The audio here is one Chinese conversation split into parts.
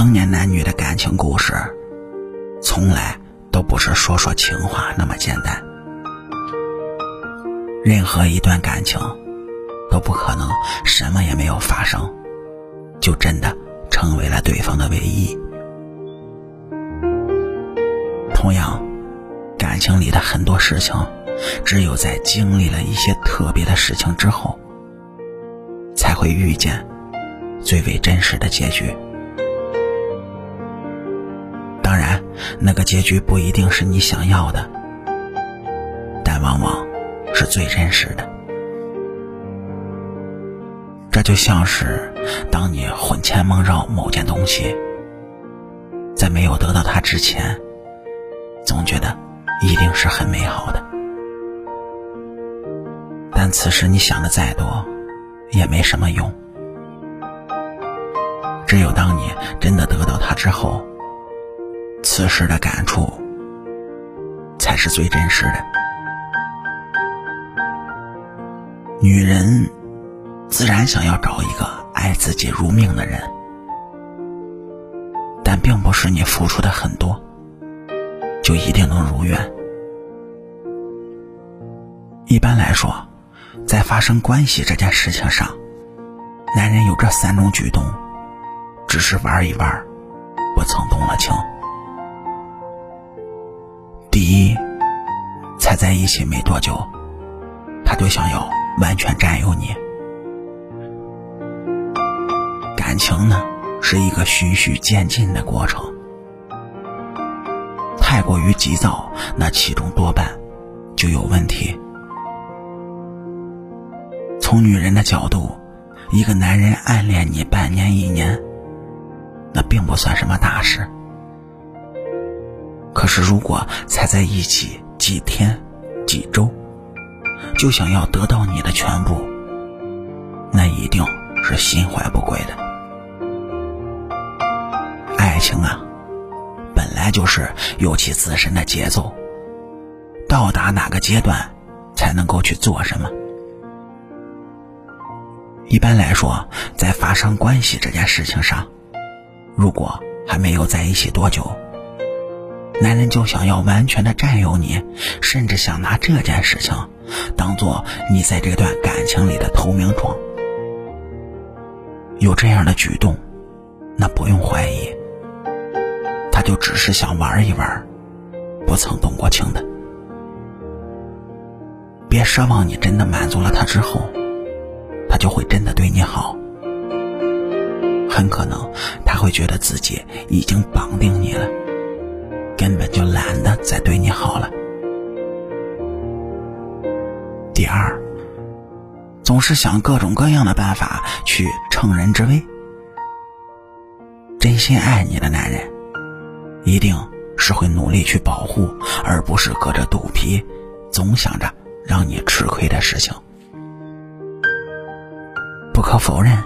成年男女的感情故事，从来都不是说说情话那么简单。任何一段感情，都不可能什么也没有发生，就真的成为了对方的唯一。同样，感情里的很多事情，只有在经历了一些特别的事情之后，才会遇见最为真实的结局。那个结局不一定是你想要的，但往往是最真实的。这就像是，当你魂牵梦绕某件东西，在没有得到它之前，总觉得一定是很美好的。但此时你想的再多，也没什么用。只有当你真的得到它之后，此时的感触才是最真实的。女人自然想要找一个爱自己如命的人，但并不是你付出的很多就一定能如愿。一般来说，在发生关系这件事情上，男人有这三种举动，只是玩一玩，不曾动了情。第一，才在一起没多久，他就想要完全占有你。感情呢，是一个循序渐进的过程，太过于急躁，那其中多半就有问题。从女人的角度，一个男人暗恋你半年一年，那并不算什么大事。可是，如果才在一起几天、几周，就想要得到你的全部，那一定是心怀不轨的。爱情啊，本来就是有其自身的节奏，到达哪个阶段才能够去做什么。一般来说，在发生关系这件事情上，如果还没有在一起多久，男人就想要完全的占有你，甚至想拿这件事情当做你在这段感情里的投名状。有这样的举动，那不用怀疑，他就只是想玩一玩，不曾动过情的。别奢望你真的满足了他之后，他就会真的对你好。很可能他会觉得自己已经绑定你了。根本就懒得再对你好了。第二，总是想各种各样的办法去乘人之危。真心爱你的男人，一定是会努力去保护，而不是隔着肚皮，总想着让你吃亏的事情。不可否认，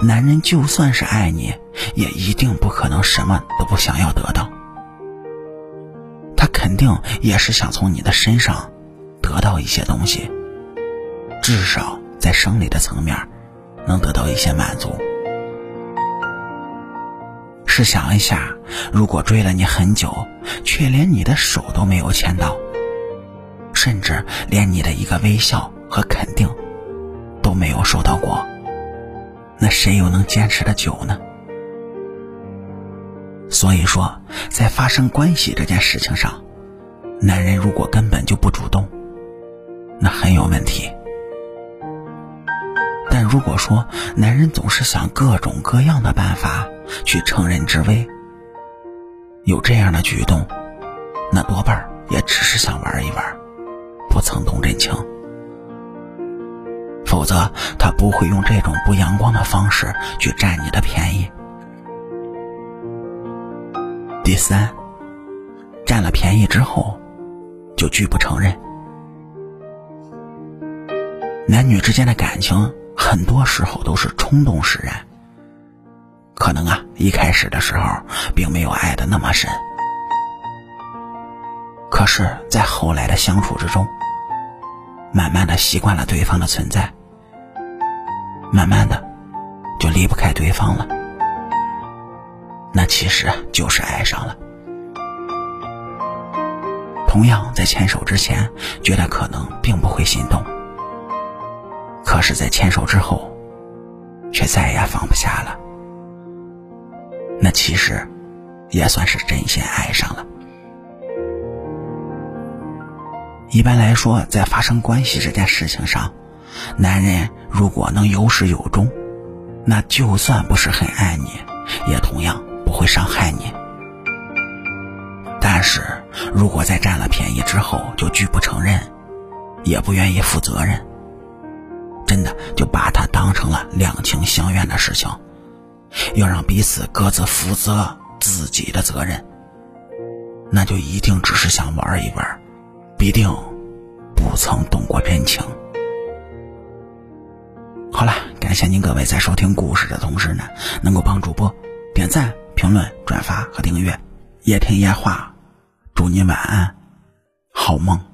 男人就算是爱你，也一定不可能什么都不想要得到。肯定也是想从你的身上得到一些东西，至少在生理的层面能得到一些满足。试想一下，如果追了你很久，却连你的手都没有牵到，甚至连你的一个微笑和肯定都没有收到过，那谁又能坚持的久呢？所以说，在发生关系这件事情上。男人如果根本就不主动，那很有问题。但如果说男人总是想各种各样的办法去乘人之危，有这样的举动，那多半也只是想玩一玩，不曾动真情。否则他不会用这种不阳光的方式去占你的便宜。第三，占了便宜之后。就拒不承认。男女之间的感情，很多时候都是冲动使然。可能啊，一开始的时候并没有爱的那么深，可是，在后来的相处之中，慢慢的习惯了对方的存在，慢慢的就离不开对方了。那其实就是爱上了。同样，在牵手之前，觉得可能并不会心动，可是，在牵手之后，却再也放不下了。那其实，也算是真心爱上了。一般来说，在发生关系这件事情上，男人如果能有始有终，那就算不是很爱你，也同样不会伤害你。但是如果在占了便宜之后就拒不承认，也不愿意负责任，真的就把它当成了两情相愿的事情，要让彼此各自负责自己的责任，那就一定只是想玩一玩，必定不曾动过真情。好了，感谢您各位在收听故事的同时呢，能够帮主播点赞、评论、转发和订阅。夜听夜话，祝你晚安，好梦。